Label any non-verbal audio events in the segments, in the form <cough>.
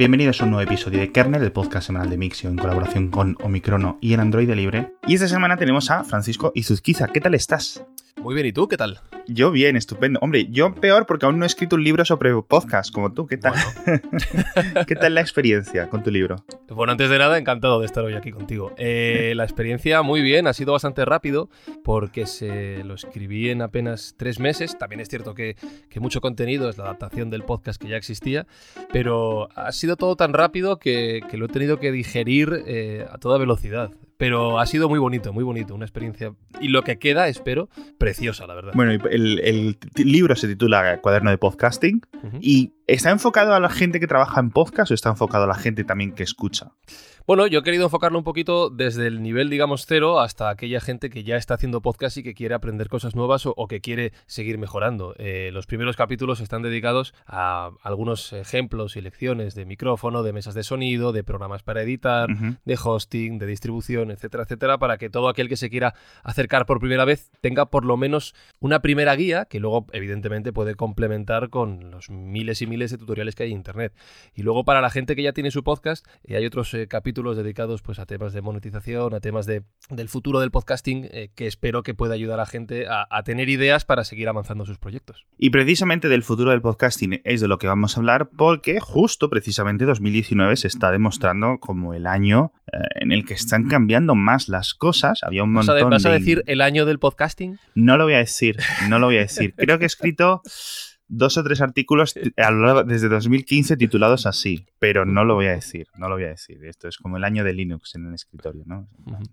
Bienvenidos a un nuevo episodio de Kernel, el podcast semanal de Mixio en colaboración con Omicrono y el Android Libre. Y esta semana tenemos a Francisco Izuzquiza. ¿Qué tal estás? Muy bien, ¿y tú qué tal? Yo bien, estupendo. Hombre, yo peor porque aún no he escrito un libro sobre podcast como tú. ¿Qué tal? <laughs> ¿Qué tal la experiencia con tu libro? Bueno, antes de nada, encantado de estar hoy aquí contigo. Eh, la experiencia muy bien, ha sido bastante rápido porque se lo escribí en apenas tres meses. También es cierto que, mucho contenido es la adaptación del podcast que ya existía, pero ha sido todo tan rápido que, lo he tenido que digerir eh, a toda velocidad. Pero ha sido muy bonito, muy bonito, una experiencia. Y lo que queda, espero, preciosa, la verdad. Bueno, el, libro se titula Cuaderno de Podcasting y ¿está enfocado a la gente que trabaja en podcast o está enfocado a la gente también que escucha? Bueno, yo he querido enfocarlo un poquito desde el nivel, digamos, cero hasta aquella gente que ya está haciendo podcast y que quiere aprender cosas nuevas o, que quiere seguir mejorando. Eh, los primeros capítulos están dedicados a algunos ejemplos y lecciones de micrófono, de mesas de sonido, de programas para editar, de hosting, de distribución, etcétera, etcétera, para que todo aquel que se quiera acercar por primera vez tenga por lo menos una primera guía que luego, evidentemente, puede complementar con los miles y miles de tutoriales que hay en Internet. Y luego, para la gente que ya tiene su podcast, eh, hay otros eh, capítulos dedicados pues, a temas de monetización, a temas de, del futuro del podcasting, eh, que espero que pueda ayudar a la gente a, tener ideas para seguir avanzando sus proyectos. Y precisamente del futuro del podcasting es de lo que vamos a hablar, porque justo precisamente 2019 se está demostrando como el año en el que están cambiando más las cosas. Había un montón ¿Vas a decir el año del podcasting? No lo voy a decir, no lo voy a decir. <laughs> Creo que he escrito dos o tres artículos desde 2015 titulados así, pero no lo voy a decir, no lo voy a decir. Esto es como el año de Linux en el escritorio, ¿no?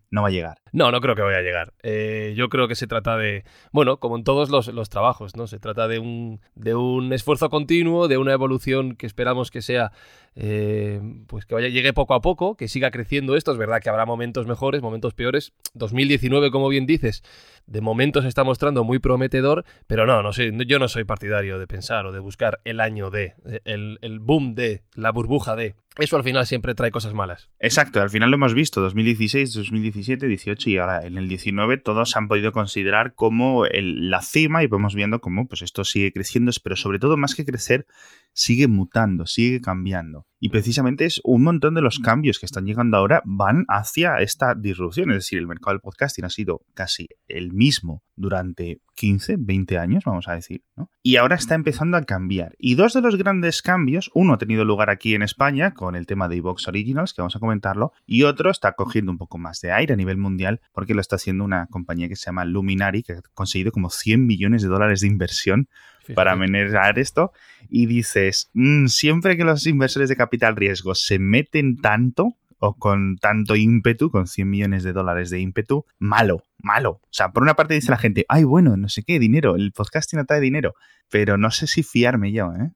No va a llegar. No, no creo que vaya a llegar. Eh, yo creo que se trata de, bueno, como en todos los, trabajos, ¿no? Se trata de un, de un esfuerzo continuo, de una evolución que esperamos que sea eh, pues que vaya, llegue poco a poco, que siga creciendo esto. Es verdad que habrá momentos mejores, momentos peores. 2019, como bien dices, de momento se está mostrando muy prometedor, pero no, no yo no soy partidario de pensar o de buscar el año de, el, el boom de, la burbuja de eso al final siempre trae cosas malas. Exacto, al final lo hemos visto, 2016, 2017, 18 y ahora en el 19 todos han podido considerar como la cima y vamos viendo cómo pues esto sigue creciendo, pero sobre todo más que crecer, sigue mutando, sigue cambiando. Y precisamente es un montón de los cambios que están llegando ahora van hacia esta disrupción, es decir, el mercado del podcasting ha sido casi el mismo durante 15, 20 años, vamos a decir, ¿no? Y ahora está empezando a cambiar. Y dos de los grandes cambios, uno ha tenido lugar aquí en España, con el tema de Evox Originals, que vamos a comentarlo, y otro está cogiendo un poco más de aire a nivel mundial, porque lo está haciendo una compañía que se llama Luminary, que ha conseguido como 100 millones de dólares de inversión para manejar esto. Y dices, mm, siempre que los inversores de capital riesgo se meten tanto, o con tanto ímpetu, con 100 millones de dólares de ímpetu, malo, malo. O sea, por una parte dice la gente, ay, bueno, no sé qué, dinero, el podcasting atrae dinero, pero no sé si fiarme yo, ¿eh?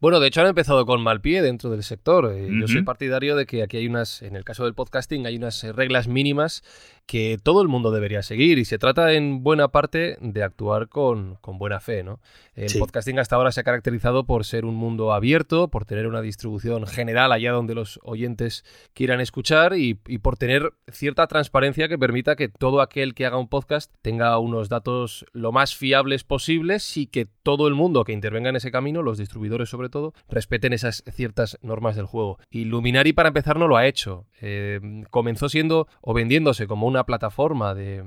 Bueno, de hecho han empezado con mal pie dentro del sector. Eh, yo soy partidario de que aquí hay unas, en el caso del podcasting, hay unas eh, reglas mínimas que todo el mundo debería seguir y se trata en buena parte de actuar con, buena fe, ¿no? El podcasting hasta ahora se ha caracterizado por ser un mundo abierto, por tener una distribución general allá donde los oyentes quieran escuchar y, por tener cierta transparencia que permita que todo aquel que haga un podcast tenga unos datos lo más fiables posibles y que todo el mundo que intervenga en ese camino, los distribuidores sobre todo, respeten esas ciertas normas del juego. Y Luminary para empezar no lo ha hecho. Eh, comenzó siendo o vendiéndose como una plataforma de,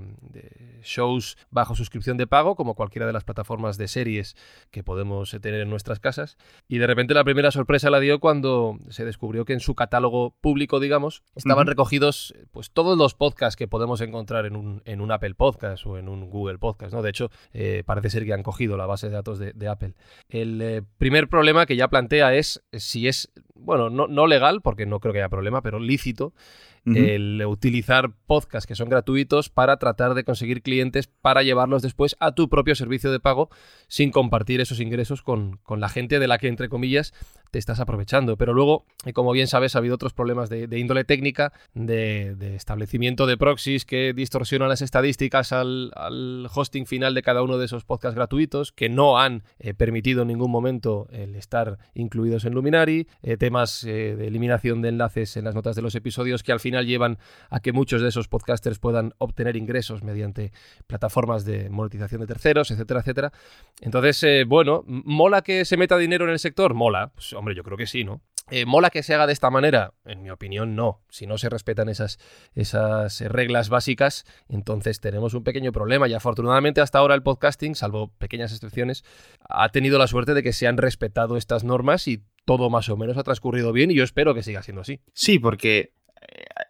shows bajo suscripción de pago, como cualquiera de las plataformas de series que podemos tener en nuestras casas. Y de repente la primera sorpresa la dio cuando se descubrió que en su catálogo público, digamos, estaban recogidos pues todos los podcasts que podemos encontrar en un, en un Apple Podcast o en un Google Podcast. ¿no? De hecho, eh, parece ser que han cogido la base de datos de, Apple. El eh, primer problema que ya plantea es si es, bueno, no, no legal, porque no creo que haya problema, pero lícito el utilizar podcasts que son gratuitos para tratar de conseguir clientes para llevarlos después a tu propio servicio de pago sin compartir esos ingresos con, con la gente de la que, entre comillas, te estás aprovechando. Pero luego, como bien sabes, ha habido otros problemas de, índole técnica, de, establecimiento de proxies que distorsionan las estadísticas al, hosting final de cada uno de esos podcasts gratuitos, que no han eh, permitido en ningún momento el estar incluidos en Luminary, eh, temas eh, de eliminación de enlaces en las notas de los episodios que al final llevan a que muchos de esos podcasters puedan obtener ingresos mediante plataformas de monetización de terceros, etcétera, etcétera. Entonces, bueno, ¿mola que se meta dinero en el sector? Mola. Pues, hombre, yo creo que sí, ¿no? Eh, ¿Mola que se haga de esta manera? En mi opinión, no. Si no se respetan esas, esas reglas básicas, entonces tenemos un pequeño problema. Y afortunadamente hasta ahora el podcasting, salvo pequeñas excepciones, ha tenido la suerte de que se han respetado estas normas y todo más o menos ha transcurrido bien y yo espero que siga siendo así. Sí, porque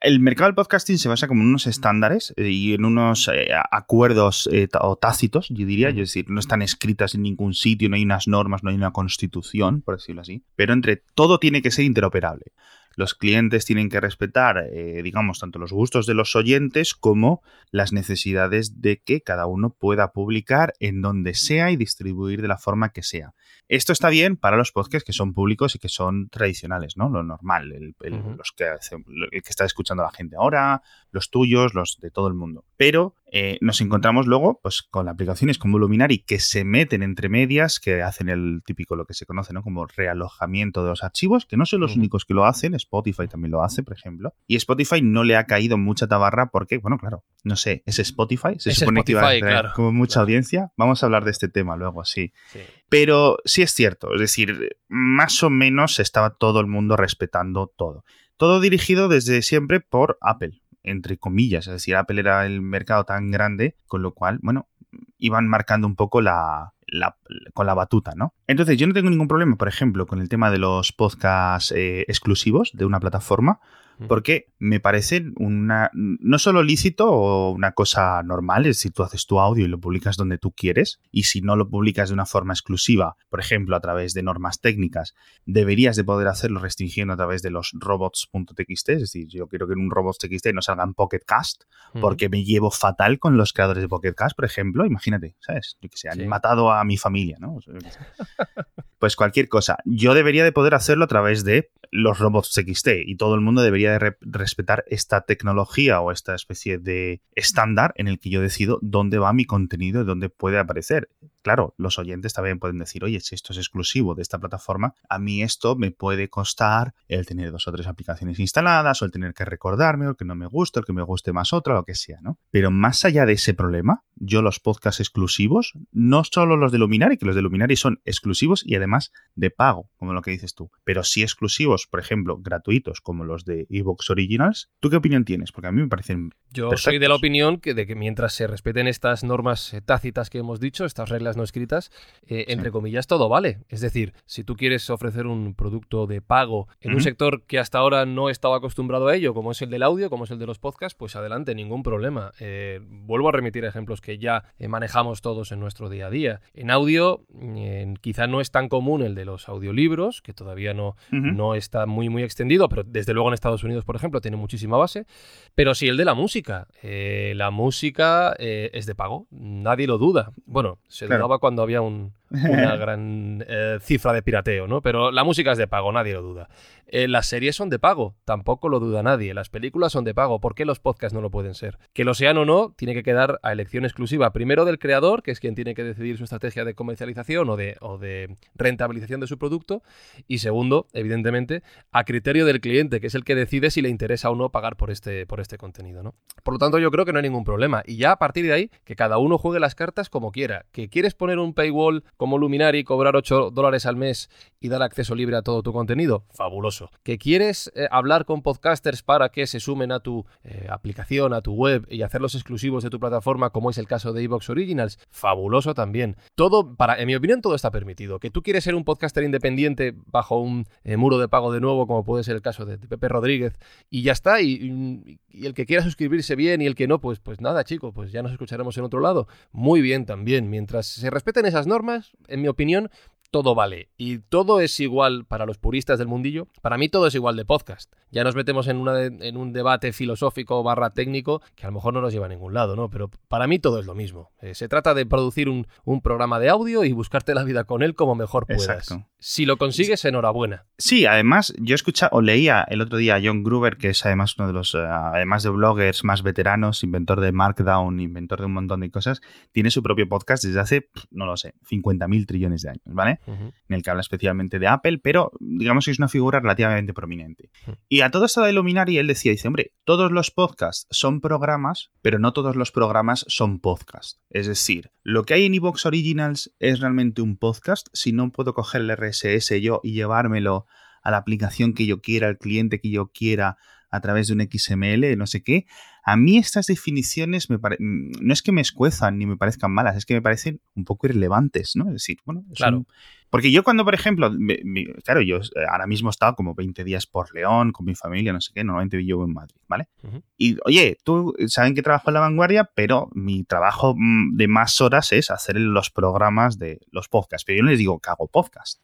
el mercado del podcasting se basa como en unos estándares eh, y en unos eh, acuerdos eh, o tácitos, yo diría, es decir, no están escritas en ningún sitio, no hay unas normas, no hay una constitución, por decirlo así, pero entre todo tiene que ser interoperable. Los clientes tienen que respetar, digamos, tanto los gustos de los oyentes como las necesidades de que cada uno pueda publicar en donde sea y distribuir de la forma que sea. Esto está bien para los podcasts que son públicos y que son tradicionales, ¿no? Lo normal, el, los que, el que está escuchando la gente ahora, los tuyos, los de todo el mundo. Pero eh, nos encontramos luego pues, con aplicaciones como Luminary que se meten entre medias, que hacen el típico, lo que se conoce ¿no? como realojamiento de los archivos, que no son los únicos que lo hacen, Spotify también lo hace, por ejemplo. Y Spotify no le ha caído mucha tabarra porque, bueno, claro, no sé, es Spotify, se supone que iba a tener como mucha audiencia. Vamos a hablar de este tema luego, sí. Pero sí es cierto, es decir, más o menos estaba todo el mundo respetando todo. Todo dirigido desde siempre por Apple entre comillas. Es decir, Apple era el mercado tan grande, con lo cual, bueno, iban marcando un poco la, con la batuta, ¿no? Entonces, yo no tengo ningún problema, por ejemplo, con el tema de los podcasts eh, exclusivos de una plataforma, porque me parece una, no solo lícito o una cosa normal, es decir, tú haces tu audio y lo publicas donde tú quieres, y si no lo publicas de una forma exclusiva, por ejemplo, a través de normas técnicas, deberías de poder hacerlo restringiendo a través de los robots.txt, es decir, yo quiero que en un robots.txt no salgan Pocketcast, porque me llevo fatal con los creadores de Pocketcast, por ejemplo, imagínate, ¿sabes? que se han matado a mi familia, ¿no? <laughs> pues cualquier cosa. Yo debería de poder hacerlo a través de los robots XT y todo el mundo debería de respetar esta tecnología o esta especie de estándar en el que yo decido dónde va mi contenido y dónde puede aparecer. Claro, los oyentes también pueden decir, oye, si esto es exclusivo de esta plataforma, a mí esto me puede costar el tener dos o tres aplicaciones instaladas o el tener que recordarme o el que no me guste o el que me guste más otra, lo que sea, ¿no? Pero más allá de ese problema, yo los podcasts exclusivos, no solo los de Luminari, que los de Luminari son exclusivos y además de pago, como lo que dices tú, pero sí exclusivos, por ejemplo, gratuitos, como los de Evox Originals. ¿Tú qué opinión tienes? Porque a mí me parecen. Yo soy de la opinión que, de que mientras se respeten estas normas eh, tácitas que hemos dicho, estas reglas no escritas, eh, entre comillas, todo vale. Es decir, si tú quieres ofrecer un producto de pago en un sector que hasta ahora no estaba acostumbrado a ello, como es el del audio, como es el de los podcasts, pues adelante, ningún problema. Eh, vuelvo a remitir ejemplos que ya manejamos todos en nuestro día a día. En audio, quizá no es tan común el de los audiolibros, que todavía no, no está muy, muy extendido, pero desde luego en Estados Unidos, por ejemplo, tiene muchísima base. Pero sí el de la música. Eh, la música eh, es de pago, nadie lo duda. Bueno, se cuando había un, una <laughs> gran eh, cifra de pirateo, ¿no? Pero la música es de pago, nadie lo duda. Eh, las series son de pago, tampoco lo duda nadie. Las películas son de pago, ¿por qué los podcasts no lo pueden ser? Que lo sean o no, tiene que quedar a elección exclusiva. Primero del creador, que es quien tiene que decidir su estrategia de comercialización o de, o de rentabilización de su producto. Y segundo, evidentemente, a criterio del cliente, que es el que decide si le interesa o no pagar por este, por este contenido, ¿no? Por lo tanto, yo creo que no hay ningún problema. Y ya a partir de ahí, que cada uno juegue las cartas como quiera. Que quieres poner un paywall como Luminary, cobrar 8 dólares al mes y dar acceso libre a todo tu contenido, fabuloso. ¿Que quieres eh, hablar con podcasters para que se sumen a tu eh, aplicación, a tu web y hacerlos exclusivos de tu plataforma, como es el caso de Evox Originals? Fabuloso también. Todo, para, en mi opinión, todo está permitido. Que tú quieres ser un podcaster independiente bajo un eh, muro de pago de nuevo, como puede ser el caso de, Pepe Rodríguez, y ya está. Y, y, el que quiera suscribirse bien y el que no, pues, pues nada, chico, pues ya nos escucharemos en otro lado. Muy bien también. Mientras se respeten esas normas, en mi opinión, todo vale y todo es igual para los puristas del mundillo. Para mí todo es igual de podcast. Ya nos metemos en, una en un debate filosófico barra técnico que a lo mejor no nos lleva a ningún lado, ¿no? Pero para mí todo es lo mismo. Eh, se trata de producir un, programa de audio y buscarte la vida con él como mejor puedas. Si lo consigues, enhorabuena. Sí, además yo escucha o leía el otro día a John Gruber, que es además uno de los, eh, además de bloggers más veteranos, inventor de Markdown, inventor de un montón de cosas, tiene su propio podcast desde hace, no lo sé, 50.000 trillones de años, ¿vale? En el que habla especialmente de Apple, pero digamos que es una figura relativamente prominente. Y a todo esto de Luminari, él decía, dice, hombre, todos los podcasts son programas, pero no todos los programas son podcasts. Es decir, lo que hay en Evox Originals es realmente un podcast, si no puedo coger el RSS yo y llevármelo a la aplicación que yo quiera, al cliente que yo quiera a través de un XML, no sé qué. A mí estas definiciones me mm, no es que me escuezan ni me parezcan malas, es que me parecen un poco irrelevantes, ¿no? Es decir, bueno, claro. Porque yo cuando, por ejemplo, claro, yo eh, ahora mismo he estado como 20 días por León, con mi familia, no sé qué, normalmente vivo en Madrid, ¿vale? Y, oye, tú saben que trabajo en la vanguardia, pero mi trabajo mm, de más horas es hacer los programas de los podcasts. Pero yo no les digo que hago podcast,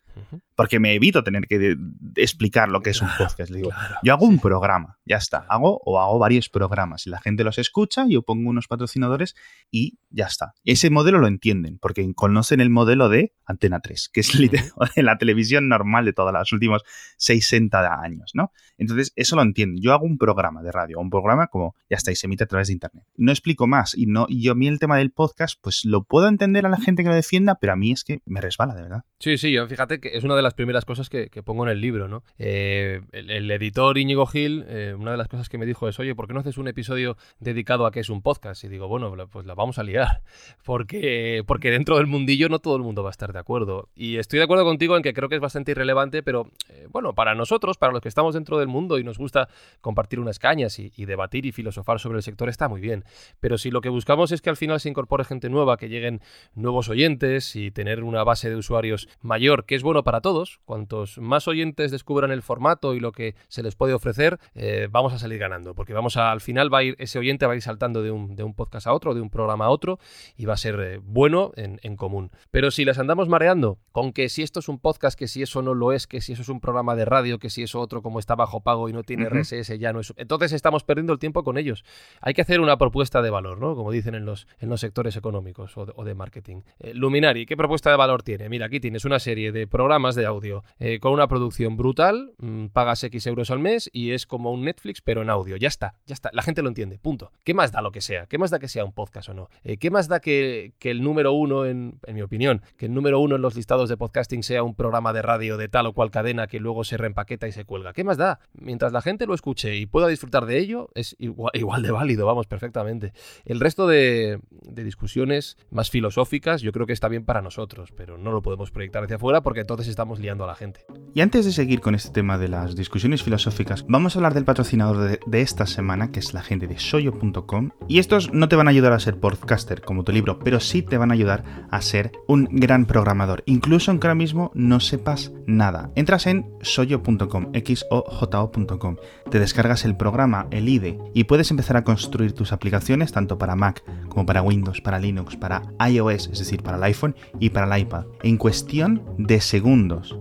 porque me evito tener que explicar lo que es un podcast. digo, yo hago un programa, ya está. Hago o hago varios programas. Y la gente los escucha, yo pongo unos patrocinadores y ya está. Ese modelo lo entienden, porque conocen el modelo de Antena 3, que es <laughs> la televisión normal de todos los últimos 60 años, ¿no? Entonces, eso lo entiendo. Yo hago un programa de radio, un programa como, ya está, y se emite a través de Internet. No explico más. Y, no, y yo a mí el tema del podcast, pues lo puedo entender a la gente que lo defienda, pero a mí es que me resbala, de verdad. Sí, sí, yo fíjate que es una de las primeras cosas que, pongo en el libro, ¿no? Eh, el, editor Íñigo Gil, eh, una de las cosas que me dijo es, oye, ¿por qué no haces un episodio dedicado a qué es un podcast? Y digo, bueno, pues la vamos a liar, <laughs> porque, porque dentro del mundillo no todo el mundo va a estar de acuerdo. Y estoy de acuerdo contigo en que creo que es bastante irrelevante, pero eh, bueno, para nosotros, para los que estamos dentro del mundo y nos gusta compartir unas cañas y, debatir y filosofar sobre el sector, está muy bien. Pero si lo que buscamos es que al final se incorpore gente nueva, que lleguen nuevos oyentes y tener una base de usuarios mayor, que es bueno para todos, cuantos más oyentes descubran el formato y lo que se les puede ofrecer, eh, vamos a salir ganando, porque vamos a, al final va a ir, ese oyente va a ir saltando de un, de un podcast a otro, de un programa a otro, y va a ser eh, bueno en, en común. Pero si las andamos mareando con que si esto es un podcast, que si eso no lo es, que si eso es un programa de radio, que si eso otro como está bajo pago y no tiene RSS ya no es... Entonces estamos perdiendo el tiempo con ellos. Hay que hacer una propuesta de valor, ¿no? Como dicen en los, en los sectores económicos o de, marketing. Eh, Luminari, ¿qué propuesta de valor tiene? Mira, aquí tienes una serie de programas de audio eh, con una producción brutal, mm, pagas X euros al mes y es como un Netflix pero en audio. Ya está, ya está. La gente lo entiende, punto. ¿Qué más da lo que sea? ¿Qué más da que sea un podcast o no? Eh, ¿Qué más da que, que el número uno, en, en mi opinión, que el número uno en los listados de podcasting sea un programa de radio de tal o cual cadena que luego se reempaqueta y se cuelga. ¿Qué más da? Mientras la gente lo escuche y pueda disfrutar de ello, es igual, de válido, vamos, perfectamente. El resto de, discusiones más filosóficas yo creo que está bien para nosotros, pero no lo podemos proyectar hacia afuera porque entonces estamos liando a la gente. Y antes de seguir con este tema de las discusiones filosóficas, vamos a hablar del patrocinador de, esta semana, que es la gente de soyo.com. Y estos no te van a ayudar a ser podcaster como tu libro, pero sí te van a ayudar a ser un gran programador, incluso aunque ahora mismo no sepas nada. Entras en soyo.com, xojo.com, te descargas el programa, el IDE, y puedes empezar a construir tus aplicaciones tanto para Mac como para Windows, para Linux, para iOS, es decir, para el iPhone y para el iPad, en cuestión de segundos.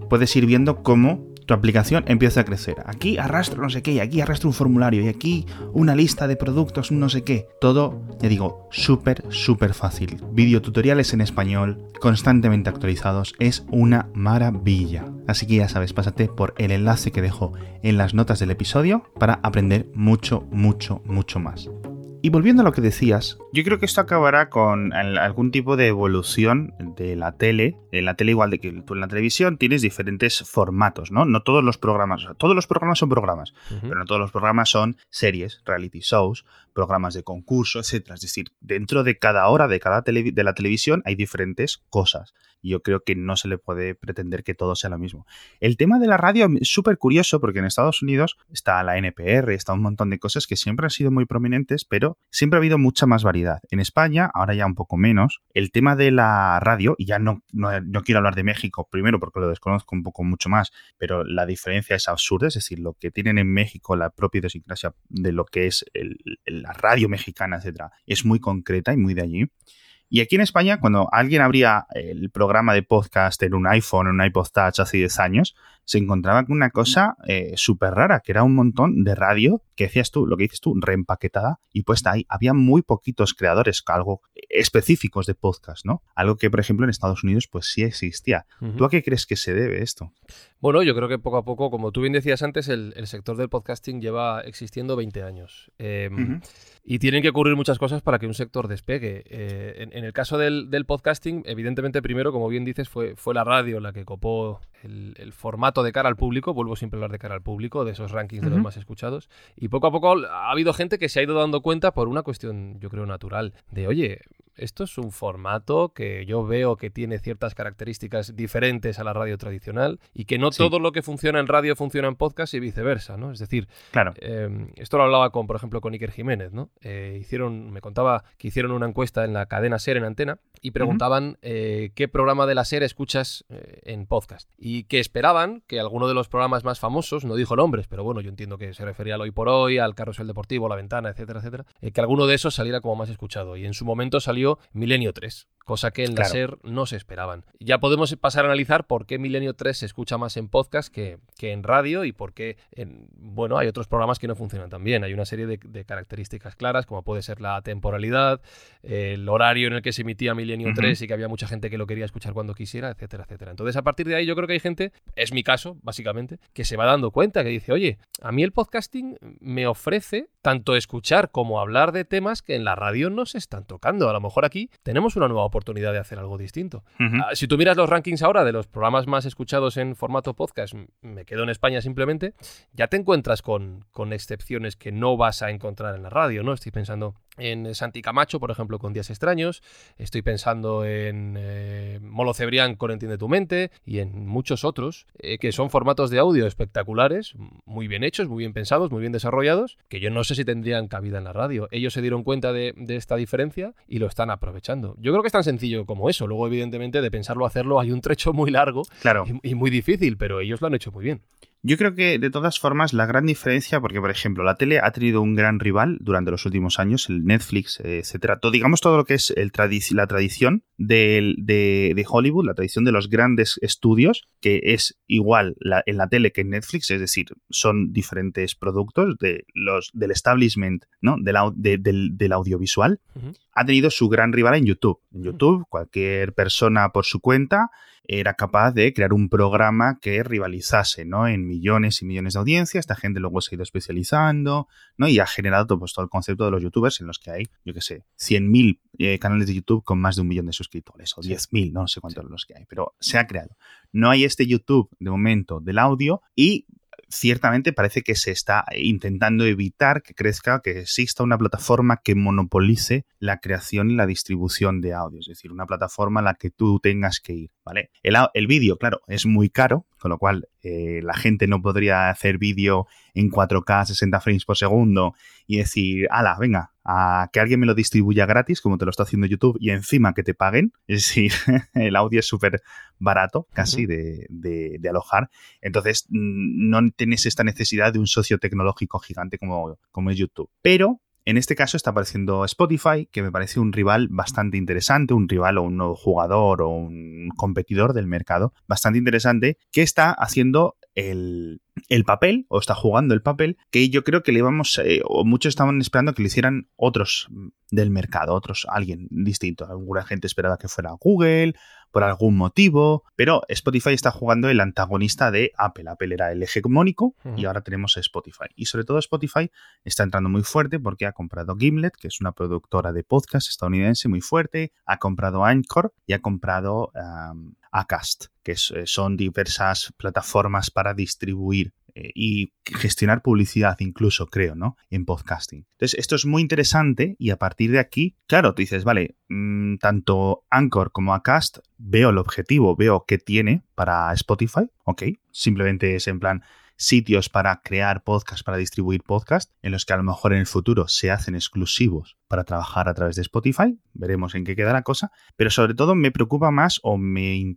Puedes ir viendo cómo tu aplicación empieza a crecer. Aquí arrastro no sé qué, y aquí arrastro un formulario, y aquí una lista de productos, no sé qué. Todo, ya digo, súper, súper fácil. Videotutoriales en español, constantemente actualizados, es una maravilla. Así que ya sabes, pásate por el enlace que dejo en las notas del episodio para aprender mucho, mucho, mucho más. Y volviendo a lo que decías, yo creo que esto acabará con algún tipo de evolución de la tele. En la tele, igual de que tú en la televisión, tienes diferentes formatos, ¿no? No todos los programas, todos los programas son programas, pero no todos los programas son series, reality shows, programas de concurso, etc. Es decir, dentro de cada hora de cada de la televisión hay diferentes cosas yo creo que no se le puede pretender que todo sea lo mismo. El tema de la radio es súper curioso porque en Estados Unidos está la NPR, está un montón de cosas que siempre han sido muy prominentes, pero siempre ha habido mucha más variedad. En España, ahora ya un poco menos, el tema de la radio, y ya no, no, quiero hablar de México, primero porque lo desconozco un poco mucho más, pero la diferencia es absurda, es decir, lo que tienen en México, la propia idiosincrasia de lo que es la radio mexicana, etcétera, es muy concreta y muy de allí. Y aquí en España, cuando alguien abría el programa de podcast en un iPhone o un iPod Touch hace 10 años, se encontraba con una cosa eh, súper rara, que era un montón de radio que decías tú, lo que dices tú, reempaquetada y puesta ahí. Había muy poquitos creadores, algo específicos de podcast, ¿no? Algo que, por ejemplo, en Estados Unidos pues sí existía. ¿Tú a qué crees que se debe esto? Bueno, yo creo que poco a poco, como tú bien decías antes, el, sector del podcasting lleva existiendo 20 años. Em, y tienen que ocurrir muchas cosas para que un sector despegue. Eh, en, el caso del, podcasting, evidentemente, primero, como bien dices, fue, fue la radio la que copó el, formato de cara al público, vuelvo siempre a hablar de cara al público, de esos rankings de los más escuchados, y poco a poco ha habido gente que se ha ido dando cuenta por una cuestión, yo creo, natural, de, oye, esto es un formato que yo veo que tiene ciertas características diferentes a la radio tradicional y que no todo lo que funciona en radio funciona en podcast y viceversa, ¿no? Es decir, claro. Em, esto lo hablaba con, por ejemplo, con Iker Jiménez, ¿no? Eh, hicieron, me contaba que hicieron una encuesta en la cadena SER en Antena y preguntaban eh, qué programa de la SER escuchas eh, en podcast y que esperaban que alguno de los programas más famosos, no dijo nombres, pero bueno, yo entiendo que se refería al Hoy por Hoy, al Carrusel Deportivo, La Ventana, etcétera, etcétera, que alguno de esos saliera como más escuchado y en su momento salió Milenio 3 cosa que en la SER no se esperaban. Ya podemos pasar a analizar por qué Milenio 3 se escucha más en podcast que, que en radio y por qué, en, bueno, hay otros programas que no funcionan tan bien. Hay una serie de, características claras, como puede ser la temporalidad, el horario en el que se emitía Milenio 3 y que había mucha gente que lo quería escuchar cuando quisiera, etcétera, etcétera. Entonces, a partir de ahí, yo creo que hay gente, es mi caso, básicamente, que se va dando cuenta, que dice, oye, a mí el podcasting me ofrece tanto escuchar como hablar de temas que en la radio no se están tocando. A lo mejor aquí tenemos una nueva oportunidad oportunidad de hacer algo distinto. Ah, si tú miras los rankings ahora de los programas más escuchados en formato podcast, me quedo en España simplemente, ya te encuentras con, con excepciones que no vas a encontrar en la radio, ¿no? Estoy pensando en Santi Camacho, por ejemplo, con Días Extraños. Estoy pensando en eh, Molo Cebrián con Entiende tu Mente y en muchos otros, eh, que son formatos de audio espectaculares, muy bien hechos, muy bien pensados, muy bien desarrollados, que yo no sé si tendrían cabida en la radio. Ellos se dieron cuenta de, esta diferencia y lo están aprovechando. Yo creo que es tan sencillo como eso. Luego, evidentemente, de pensarlo hacerlo hay un trecho muy largo y muy difícil, pero ellos lo han hecho muy bien. Yo creo que de todas formas la gran diferencia, porque por ejemplo la tele ha tenido un gran rival durante los últimos años, el Netflix, etcétera, todo, digamos todo lo que es el la tradición de, de, Hollywood, la tradición de los grandes estudios, que es igual en la tele que en Netflix, es decir, son diferentes productos de los, del establishment, ¿no? del, del, audiovisual, ha tenido su gran rival en YouTube. En YouTube, cualquier persona por su cuenta era capaz de crear un programa que rivalizase, ¿no? En millones y millones de audiencias. Esta gente luego se ha ido especializando, ¿no? Y ha generado pues, todo el concepto de los youtubers en los que hay, yo qué sé, 100.000 eh, canales de YouTube con más de un millón de suscriptores, o 10.000, ¿no? sé cuántos los que hay, pero se ha creado. No hay este YouTube de momento del audio y ciertamente parece que se está intentando evitar que crezca, que exista una plataforma que monopolice la creación y la distribución de audio, es decir, una plataforma a la que tú tengas que ir, ¿vale? El, el vídeo, claro, es muy caro, con lo cual eh, la gente no podría hacer vídeo en 4K 60 frames por segundo y decir, ala, venga, a que alguien me lo distribuya gratis, como te lo está haciendo YouTube, y encima que te paguen. <laughs> Es decir, el audio es súper barato, casi, de, de, alojar. Entonces, mm, no tienes esta necesidad de un socio tecnológico gigante como, como es YouTube. Pero en este caso está apareciendo Spotify, que me parece un rival bastante interesante, un rival o un nuevo jugador o un competidor del mercado bastante interesante, que está haciendo el, papel, o está jugando el papel, que yo creo que le íbamos, eh, o muchos estaban esperando que lo hicieran otros del mercado, otros, alguien distinto. Alguna gente esperaba que fuera Google, por algún motivo, pero Spotify está jugando el antagonista de Apple. Apple era el hegemónico y ahora tenemos Spotify. Y sobre todo Spotify está entrando muy fuerte porque ha comprado Gimlet, que es una productora de podcast estadounidense muy fuerte, ha comprado Anchor y ha comprado Acast, que eh, son diversas plataformas para distribuir y gestionar publicidad incluso, creo, ¿no? En podcasting. Entonces, esto es muy interesante y a partir de aquí, claro, tú dices, vale, mm, tanto Anchor como Acast, veo el objetivo, veo qué tiene para Spotify, ok, simplemente es en plan, sitios para crear podcasts, para distribuir podcasts, en los que a lo mejor en el futuro se hacen exclusivos para trabajar a través de Spotify. Veremos en qué queda la cosa. Pero sobre todo me preocupa más o me,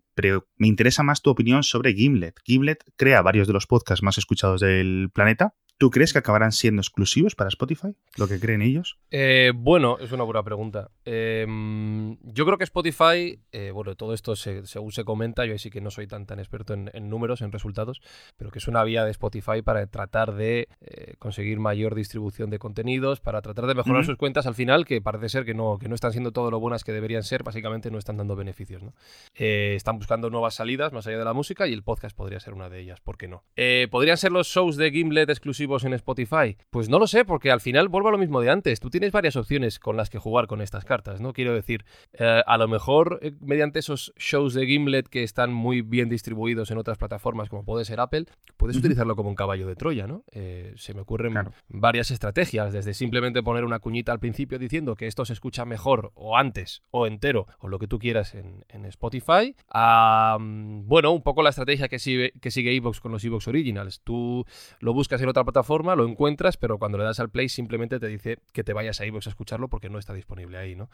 me interesa más tu opinión sobre Gimlet. Gimlet crea varios de los podcasts más escuchados del planeta ¿Tú crees que acabarán siendo exclusivos para Spotify? ¿Lo que creen ellos? Eh, bueno, es una buena pregunta. Em, yo creo que Spotify, eh, bueno, todo esto según se comenta, yo ahí sí que no soy tan, tan experto en, números, en resultados, pero que es una vía de Spotify para tratar de eh, conseguir mayor distribución de contenidos, para tratar de mejorar sus cuentas al final, que parece ser que no, que no están siendo todo lo buenas que deberían ser, básicamente no están dando beneficios. ¿no? están buscando nuevas salidas más allá de la música y el podcast podría ser una de ellas, ¿por qué no? podrían ser los shows de Gimlet exclusivos exclusivos en Spotify? Pues no lo sé, porque al final vuelvo a lo mismo de antes. Tú tienes varias opciones con las que jugar con estas cartas, ¿no? Quiero decir, eh, a lo mejor eh, mediante esos shows de Gimlet que están muy bien distribuidos en otras plataformas, como puede ser Apple, puedes utilizarlo como un caballo de Troya, ¿no? Eh, se me ocurren varias estrategias, desde simplemente poner una cuñita al principio diciendo que esto se escucha mejor o antes o entero o lo que tú quieras en, Spotify, a, mm, bueno, un poco la estrategia que sigue, que sigue Evox con los Evox Originals. Tú lo buscas en otra plataforma, lo encuentras, pero cuando le das al play simplemente te dice que te vayas a Evox a escucharlo porque no está disponible ahí, ¿no?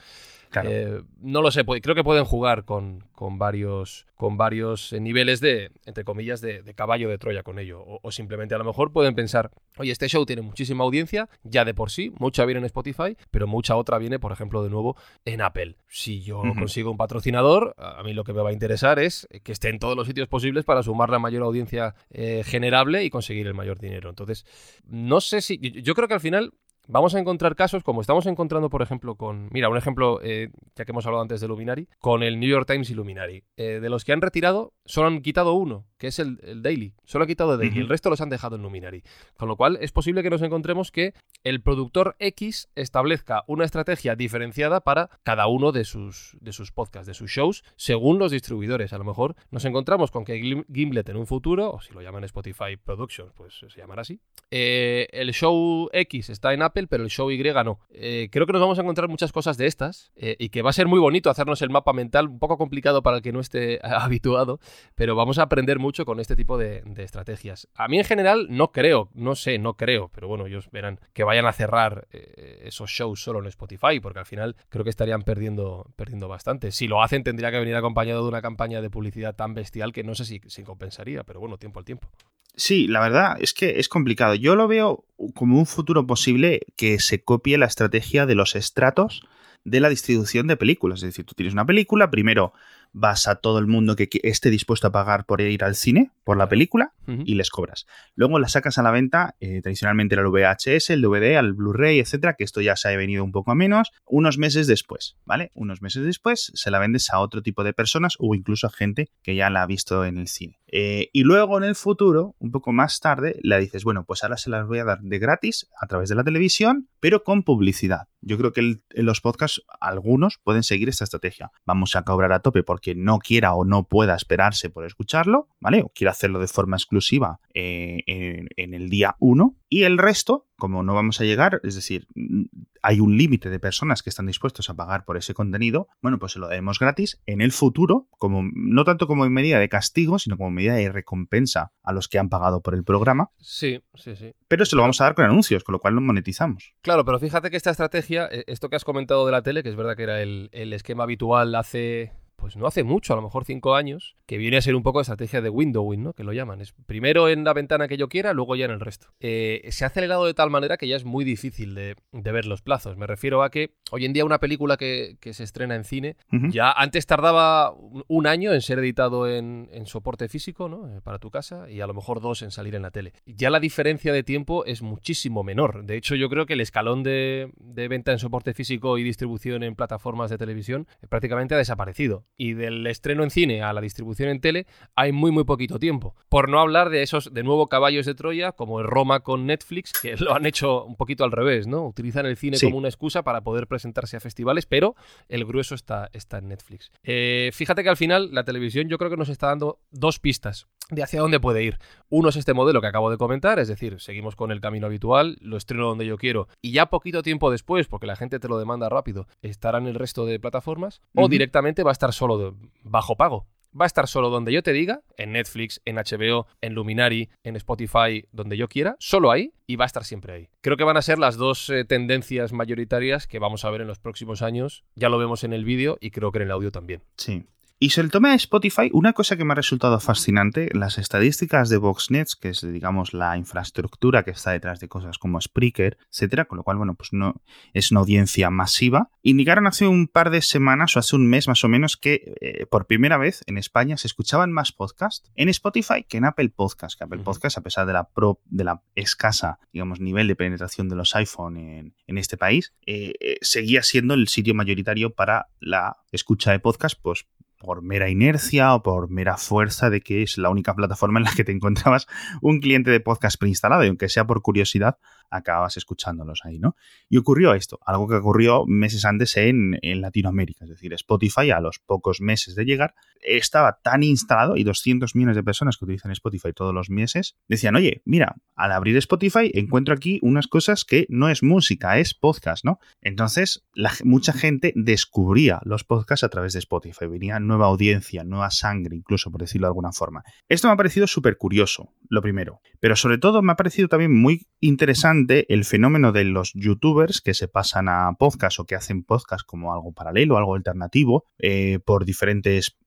Eh, no lo sé, creo que pueden jugar con, con varios, con varios eh, niveles de, entre comillas, de, caballo de Troya con ello. O, simplemente a lo mejor pueden pensar, oye, este show tiene muchísima audiencia, ya de por sí, mucha viene en Spotify, pero mucha otra viene, por ejemplo, de nuevo en Apple. Si yo consigo un patrocinador, a mí lo que me va a interesar es que esté en todos los sitios posibles para sumar la mayor audiencia eh, generable y conseguir el mayor dinero. Entonces, no sé si, yo creo que al final vamos a encontrar casos como estamos encontrando, por ejemplo, con. Mira, un ejemplo, eh, ya que hemos hablado antes de Luminary, con el New York Times Illuminary. Eh, de los que han retirado, solo han quitado uno, que es el, Daily. Solo ha quitado el Daily. El resto los han dejado en Luminary. Con lo cual, es posible que nos encontremos que el productor X establezca una estrategia diferenciada para cada uno de sus, de sus podcasts, de sus shows, según los distribuidores. A lo mejor nos encontramos con que Gimlet en un futuro, o si lo llaman Spotify Productions, pues se llamará así, eh, el show X está en Apple pero el show Y no. Eh, creo que nos vamos a encontrar muchas cosas de estas eh, y que va a ser muy bonito hacernos el mapa mental, un poco complicado para el que no esté <laughs> habituado, pero vamos a aprender mucho con este tipo de, estrategias. A mí en general no creo, no sé, no creo, pero bueno, ellos verán que vayan a cerrar eh, esos shows solo en Spotify, porque al final creo que estarían perdiendo, perdiendo bastante. Si lo hacen tendría que venir acompañado de una campaña de publicidad tan bestial que no sé si, si compensaría, pero bueno, tiempo al tiempo. Sí, la verdad es que es complicado. Yo lo veo como un futuro posible que se copie la estrategia de los estratos de la distribución de películas. Es decir, tú tienes una película, primero vas a todo el mundo que esté dispuesto a pagar por ir al cine, por la película, y les cobras. Luego la sacas a la venta, eh, tradicionalmente el VHS, el DVD, al Blu-ray, etcétera, que esto ya se ha venido un poco a menos, unos meses después, ¿vale? Unos meses después se la vendes a otro tipo de personas o incluso a gente que ya la ha visto en el cine. Eh, y luego en el futuro, un poco más tarde, le dices, bueno, pues ahora se las voy a dar de gratis a través de la televisión, pero con publicidad. Yo creo que en los podcasts algunos pueden seguir esta estrategia. Vamos a cobrar a tope porque no quiera o no pueda esperarse por escucharlo, ¿vale? O quiera hacerlo de forma exclusiva eh, en, el día 1 y el resto, como no vamos a llegar, es decir, hay un límite de personas que están dispuestos a pagar por ese contenido, bueno, pues se lo daremos gratis en el futuro, como no tanto como en medida de castigo, sino como medida de recompensa a los que han pagado por el programa. Sí, sí, sí. Pero se lo vamos a dar con anuncios, con lo cual lo monetizamos. Claro, pero fíjate que esta estrategia, eh, esto que has comentado de la tele, que es verdad que era el, el esquema habitual hace pues no hace mucho, a lo mejor cinco años, que viene a ser un poco estrategia de windowing, ¿no? Que lo llaman. Es primero en la ventana que yo quiera, luego ya en el resto. Eh, se ha acelerado de tal manera que ya es muy difícil de, ver los plazos. Me refiero a que hoy en día una película que, se estrena en cine, ya antes tardaba un año en ser editado en, soporte físico, ¿no? Eh, para tu casa, y a lo mejor dos en salir en la tele. Ya la diferencia de tiempo es muchísimo menor. De hecho, yo creo que el escalón de, de venta en soporte físico y distribución en plataformas de televisión prácticamente ha desaparecido y del estreno en cine a la distribución en tele hay muy muy poquito tiempo. Por no hablar de esos de nuevo caballos de Troya como el Roma con Netflix, que lo han hecho un poquito al revés, ¿no? Utilizan el cine como una excusa para poder presentarse a festivales, pero el grueso está, está en Netflix. Eh, fíjate que al final la televisión yo creo que nos está dando dos pistas de hacia dónde puede ir. Uno es este modelo que acabo de comentar, es decir, seguimos con el camino habitual, lo estreno donde yo quiero y ya poquito tiempo después, porque la gente te lo demanda rápido, estará en el resto de plataformas o directamente va a estar solo de bajo pago. Va a estar solo donde yo te diga, en Netflix, en HBO, en Luminary, en Spotify, donde yo quiera, solo ahí y va a estar siempre ahí. Creo que van a ser las dos eh, tendencias mayoritarias que vamos a ver en los próximos años. Ya lo vemos en el vídeo y creo que en el audio también. Sí. Y sobre el tema de Spotify, una cosa que me ha resultado fascinante, las estadísticas de Voxnets, que es, digamos, la infraestructura que está detrás de cosas como Spreaker, etcétera, con lo cual, bueno, pues no es una audiencia masiva, indicaron hace un par de semanas o hace un mes más o menos que eh, por primera vez en España se escuchaban más podcasts en Spotify que en Apple Podcasts, que Apple Podcasts, a pesar de la, pro, de la escasa, digamos, nivel de penetración de los iPhone en, en este país, eh, eh, seguía siendo el sitio mayoritario para la escucha de podcast, pues por mera inercia o por mera fuerza de que es la única plataforma en la que te encontrabas un cliente de podcast preinstalado y aunque sea por curiosidad, acababas escuchándolos ahí, ¿no? Y ocurrió esto, algo que ocurrió meses antes en, Latinoamérica, es decir, Spotify a los pocos meses de llegar estaba tan instalado y 200 millones de personas que utilizan Spotify todos los meses decían, oye, mira, al abrir Spotify encuentro aquí unas cosas que no es música, es podcast, ¿no? Entonces, mucha gente descubría los podcasts a través de Spotify, venía nueva audiencia, nueva sangre, incluso por decirlo de alguna forma. Esto me ha parecido súper curioso, lo primero, pero sobre todo me ha parecido también muy interesante el fenómeno de los youtubers que se pasan a podcast o que hacen podcast como algo paralelo, algo alternativo, eh, por diferentes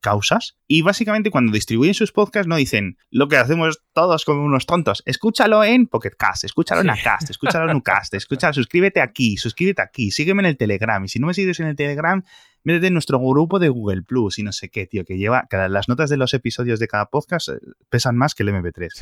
causas. Y básicamente cuando distribuyen sus podcasts no dicen lo que hacemos todos como unos tontos. Escúchalo en Pocket Cast, escúchalo en Acast, escúchalo en <laughs> Ucast, escúchalo, suscríbete aquí, suscríbete aquí, sígueme en el Telegram. Y si no me sigues en el Telegram, métete en nuestro grupo de Google Plus y no sé qué, tío, que lleva. Cada, las notas de los episodios de cada podcast eh, pesan más que el MP3. <laughs>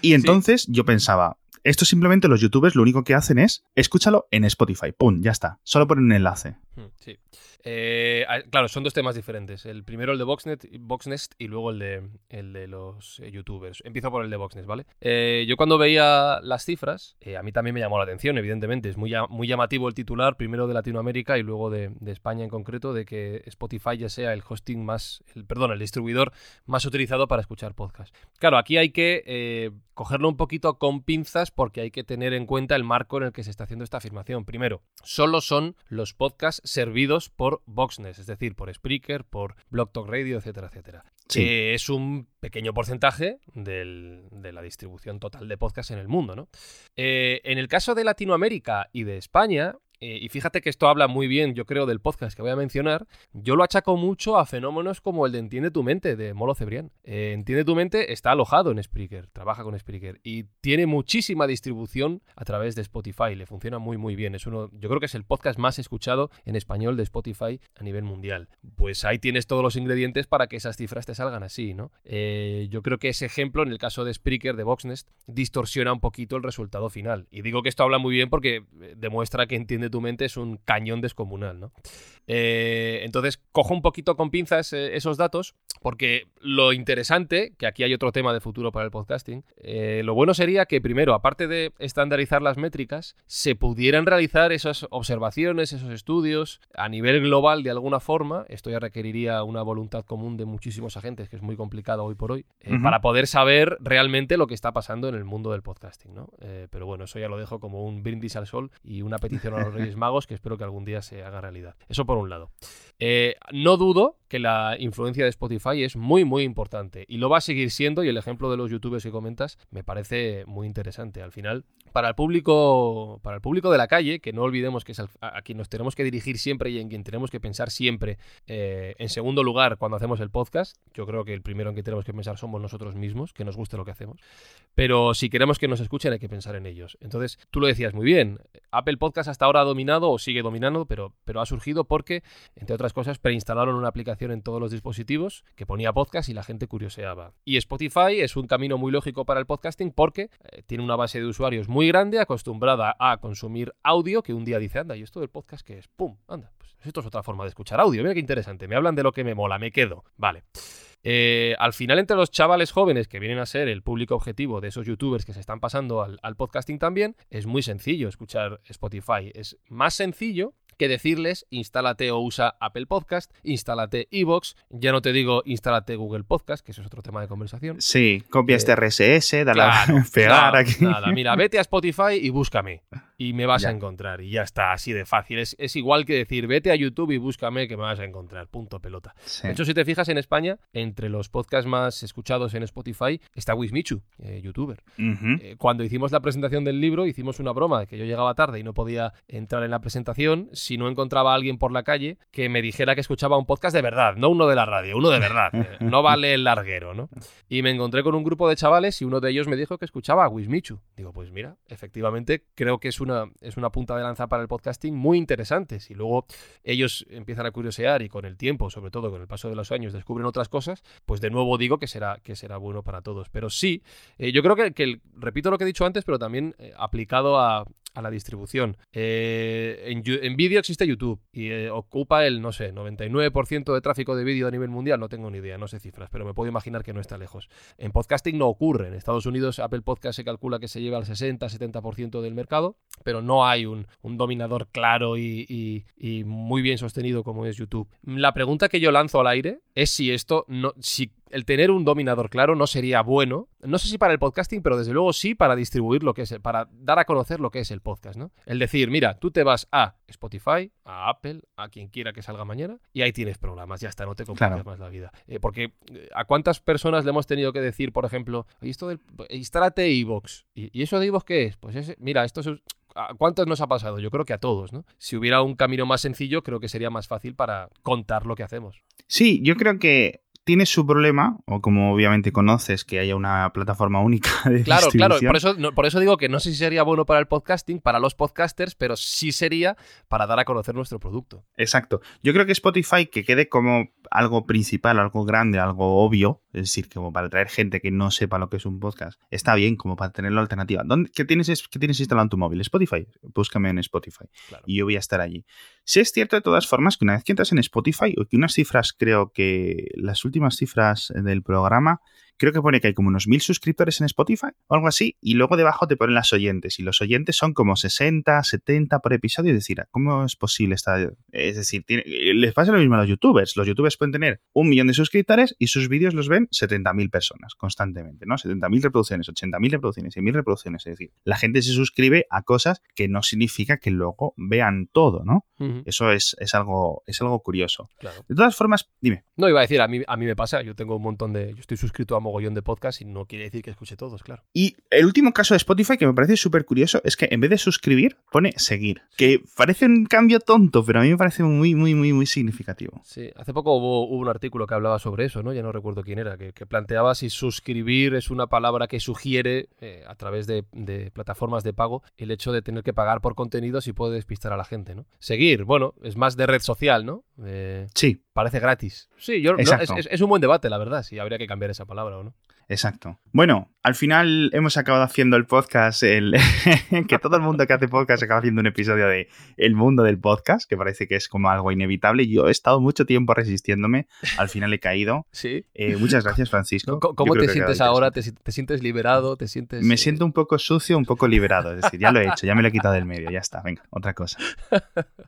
Y entonces yo pensaba, esto simplemente los youtubers lo único que hacen es escúchalo en Spotify. ¡Pum! Ya está. Solo por un enlace. Hmm, sí. Eh, claro, son dos temas diferentes. El primero el de Voxnet, Voxnest y luego el de, el de los eh, youtubers. Empiezo por el de Voxnest, ¿vale? Eh, yo cuando veía las cifras, a mí también me llamó la atención, evidentemente. Es muy, muy llamativo el titular, primero de Latinoamérica y luego de, España en concreto, de que Spotify ya sea el hosting más, el, perdón, el distribuidor más utilizado para escuchar podcasts. Claro, aquí hay que cogerlo un poquito con pinzas porque hay que tener en cuenta el marco en el que se está haciendo esta afirmación. Primero, solo son los podcasts servidos por Voxnest, es decir, por Spreaker, por Blog Talk Radio, etcétera, etcétera. Que es un pequeño porcentaje de la distribución total de podcasts en el mundo, ¿no? Eh, en el caso de Latinoamérica y de España, eh, y fíjate que esto habla muy bien, yo creo, del podcast que voy a mencionar. Yo lo achaco mucho a fenómenos como el de Entiende tu mente, de Molo Cebrián. Eh, Entiende tu mente está alojado en Spreaker, trabaja con Spreaker y tiene muchísima distribución a través de Spotify. Le funciona muy, muy bien. Es uno, yo creo que es el podcast más escuchado en español de Spotify a nivel mundial. Pues ahí tienes todos los ingredientes para que esas cifras te salgan así, ¿no? Eh, yo creo que ese ejemplo, en el caso de Spreaker, de Voxnest, distorsiona un poquito el resultado final. Y digo que esto habla muy bien porque demuestra que entiende tu mente es un cañón descomunal, ¿no? Eh, entonces, cojo un poquito con pinzas eh, esos datos, porque lo interesante, que aquí hay otro tema de futuro para el podcasting, eh, lo bueno sería que primero, aparte de estandarizar las métricas, se pudieran realizar esas observaciones, esos estudios a nivel global de alguna forma. Esto ya requeriría una voluntad común de muchísimos agentes, que es muy complicado hoy por hoy, para poder saber realmente lo que está pasando en el mundo del podcasting, ¿no? pero bueno, eso ya lo dejo como un brindis al sol y una petición a los <laughs> Reyes Magos que espero que algún día se haga realidad. Eso por un lado. Eh, no dudo que la influencia de Spotify es muy, muy importante y lo va a seguir siendo y el ejemplo de los youtubers que comentas me parece muy interesante. Al final, para el público, para el público de la calle, que no olvidemos que es a, quien nos tenemos que dirigir siempre y en quien tenemos que pensar siempre eh, en segundo lugar cuando hacemos el podcast, yo creo que el primero en que tenemos que pensar somos nosotros mismos, que nos guste lo que hacemos. Pero si queremos que nos escuchen hay que pensar en ellos. Entonces, tú lo decías muy bien, Apple Podcast hasta ahora ha dominado o sigue dominando, pero, pero ha surgido porque, entre otras cosas, preinstalaron una aplicación en todos los dispositivos que ponía podcast y la gente curioseaba. Y Spotify es un camino muy lógico para el podcasting porque eh, tiene una base de usuarios muy grande, acostumbrada a consumir audio, que un día dice, anda, ¿y esto del podcast qué es? ¡Pum! Anda, pues esto es otra forma de escuchar audio. Mira qué interesante, me hablan de lo que me mola, me quedo. Vale. Eh, al final, entre los chavales jóvenes que vienen a ser el público objetivo de esos youtubers que se están pasando al, podcasting también, es muy sencillo escuchar Spotify. Es más sencillo que decirles instálate o usa Apple Podcast, instálate Evox, ya no te digo instálate Google Podcast, que eso es otro tema de conversación. Sí, copia este RSS, dale a <laughs> pegar aquí. Nada, mira, vete a Spotify y búscame y me vas a encontrar. Y ya está, así de fácil. Es, igual que decir, vete a YouTube y búscame que me vas a encontrar. Punto pelota. De hecho, si te fijas en España, entre los podcasts más escuchados en Spotify está Wismichu, eh, youtuber. Eh, cuando hicimos la presentación del libro, hicimos una broma de que yo llegaba tarde y no podía entrar en la presentación si no encontraba a alguien por la calle que me dijera que escuchaba un podcast de verdad, no uno de la radio, uno de verdad. Eh, <laughs> no vale el larguero, ¿no? Y me encontré con un grupo de chavales y uno de ellos me dijo que escuchaba a Wismichu. Digo, pues mira, efectivamente creo que es una es una punta de lanza para el podcasting muy interesante. Si luego ellos empiezan a curiosear y con el tiempo, sobre todo con el paso de los años, descubren otras cosas, pues de nuevo digo que será, que será bueno para todos. Pero sí, eh, yo creo que, repito lo que he dicho antes, pero también eh, aplicado a, la distribución. Eh, en, vídeo existe YouTube y ocupa el, no sé, 99% de tráfico de vídeo a nivel mundial. No tengo ni idea, no sé cifras, pero me puedo imaginar que no está lejos. En podcasting no ocurre. En Estados Unidos Apple Podcast se calcula que se lleva al 60-70% del mercado, pero no hay un, dominador claro y, muy bien sostenido como es YouTube. La pregunta que yo lanzo al aire es si esto no, si el tener un dominador claro no sería bueno. No sé si para el podcasting, pero desde luego sí para distribuir lo que es, para dar a conocer lo que es el podcast, ¿no? El decir, mira, tú te vas a Spotify, a Apple, a quien quiera que salga mañana, y ahí tienes programas, ya está, no te complicas más la vida. Eh, porque eh, ¿a cuántas personas le hemos tenido que decir, por ejemplo, esto del, instálate iVoox? ¿Y, ¿Y eso de iVoox qué es? Pues es, mira, esto es ¿A cuántos nos ha pasado? Yo creo que a todos, ¿no? Si hubiera un camino más sencillo, creo que sería más fácil para contar lo que hacemos. Sí, yo creo que tiene su problema, o como obviamente conoces, que haya una plataforma única <laughs> de Claro, claro, por eso, por eso digo que no sé si sería bueno para el podcasting, para los podcasters, pero sí sería para dar a conocer nuestro producto. Exacto. Yo creo que Spotify, que quede como algo principal, algo grande, algo obvio, es decir, como para traer gente que no sepa lo que es un podcast, está bien como para tener la alternativa. ¿Dónde, qué, tienes, ¿Qué tienes instalado en tu móvil? Spotify. Búscame en Spotify. Y yo voy a estar allí. Si es cierto de todas formas que una vez que entras en Spotify, o que unas cifras, creo que las últimas cifras del programa creo que pone que hay como unos mil suscriptores en Spotify o algo así, y luego debajo te ponen las oyentes, y los oyentes son como 60, 70 por episodio, es decir, ¿cómo es posible esta...? Es decir, les pasa lo mismo a los youtubers, los youtubers pueden tener un millón de suscriptores y sus vídeos los ven 70.000 personas constantemente, ¿no? 70.000 reproducciones, 80.000 reproducciones, 100.000 reproducciones, es decir, la gente se suscribe a cosas que no significa que luego vean todo, ¿no? Eso es, es, algo, es algo curioso. De todas formas, dime. No, iba a decir, a mí, a mí me pasa, yo tengo un montón de... Yo estoy suscrito a mogollón de podcast y no quiere decir que escuche todos, claro. Y el último caso de Spotify que me parece súper curioso es que en vez de suscribir, pone seguir. Que parece un cambio tonto, pero a mí me parece muy, muy, muy, muy significativo. Sí, hace poco hubo, un artículo que hablaba sobre eso, ¿no? Ya no recuerdo quién era, que, planteaba si suscribir es una palabra que sugiere eh, a través de, plataformas de pago el hecho de tener que pagar por contenidos y puede despistar a la gente, ¿no? Seguir, bueno, es más de red social, ¿no? Eh, sí. Parece gratis. Sí, yo, es, un buen debate, la verdad, si habría que cambiar esa palabra o no. Exacto. Bueno, al final hemos acabado haciendo el podcast, el <laughs> que todo el mundo que hace podcast acaba haciendo un episodio de El mundo del podcast, que parece que es como algo inevitable. Yo he estado mucho tiempo resistiéndome, al final he caído. <laughs> Sí. Eh, muchas gracias, Francisco. ¿Cómo, te sientes ahora? ¿Te, sientes liberado? ¿Te sientes...? Me siento un poco sucio, un poco liberado. Es decir, ya lo he hecho, ya me lo he quitado del medio, ya está. Venga, otra cosa. <laughs>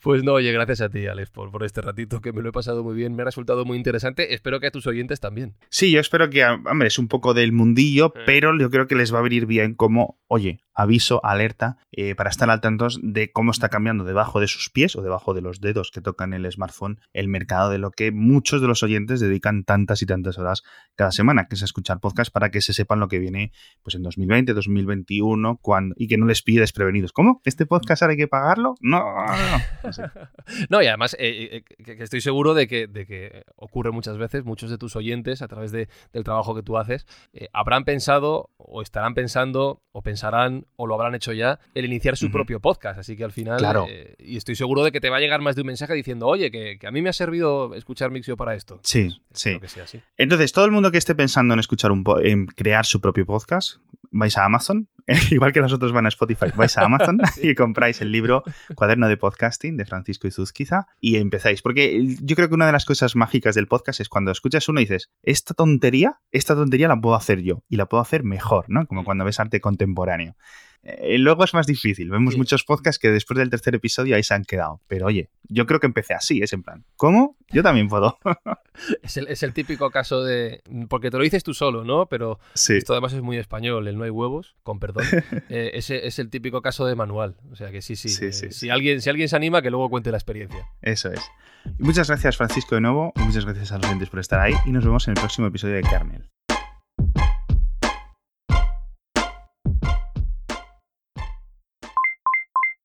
Pues no, oye, gracias a ti, Alex, por, por este ratito que me lo he pasado muy bien. Me ha resultado muy interesante. Espero que a tus oyentes también. Sí, yo espero que, hombre, es un poco del mundillo, pero yo creo que les va a venir bien como, oye, aviso, alerta, eh, para estar al tanto de cómo está cambiando debajo de sus pies o debajo de los dedos que tocan el smartphone el mercado de lo que muchos de los oyentes dedican tantas y tantas horas cada semana, que es escuchar podcast para que se sepan lo que viene pues en 2020, 2021, cuando, y que no les pille desprevenidos. ¿Cómo? ¿Este podcast ahora hay que pagarlo? No, no, no. <laughs> y además eh, eh, estoy seguro de que, de que ocurre muchas veces, muchos de tus oyentes a través de, del trabajo que tú haces, habrán pensado o estarán pensando o pensarán o lo habrán hecho ya, el iniciar su propio podcast. Así que al final, claro. Eh, y estoy seguro de que te va a llegar más de un mensaje diciendo, oye, que, a mí me ha servido escuchar Mixio para esto. Sí, sí. Entonces, todo el mundo que esté pensando en escuchar un en crear su propio podcast, vais a Amazon, <laughs> igual que nosotros van a Spotify, vais a Amazon <laughs> y compráis el libro Cuaderno de Podcasting de Francisco Izuzquiza y empezáis. Porque yo creo que una de las cosas mágicas del podcast es cuando escuchas uno y dices, esta tontería, esta tontería la puedo hacer yo y la puedo hacer mejor, ¿no? Como cuando ves arte contemporáneo. Eh, luego es más difícil. Vemos muchos podcasts que después del tercer episodio ahí se han quedado. Pero oye, yo creo que empecé así, es en plan, ¿cómo? Yo también puedo. <laughs> es, el, típico caso de. Porque te lo dices tú solo, ¿no? Pero esto además es muy español, el no hay huevos, con perdón. <laughs> Eh, ese es el típico caso de manual. O sea que sí, sí. Eh, si, alguien, si alguien se anima, que luego cuente la experiencia. Eso es. muchas gracias, Francisco, de nuevo. muchas gracias a los oyentes por estar ahí. Y nos vemos en el próximo episodio de Kernel.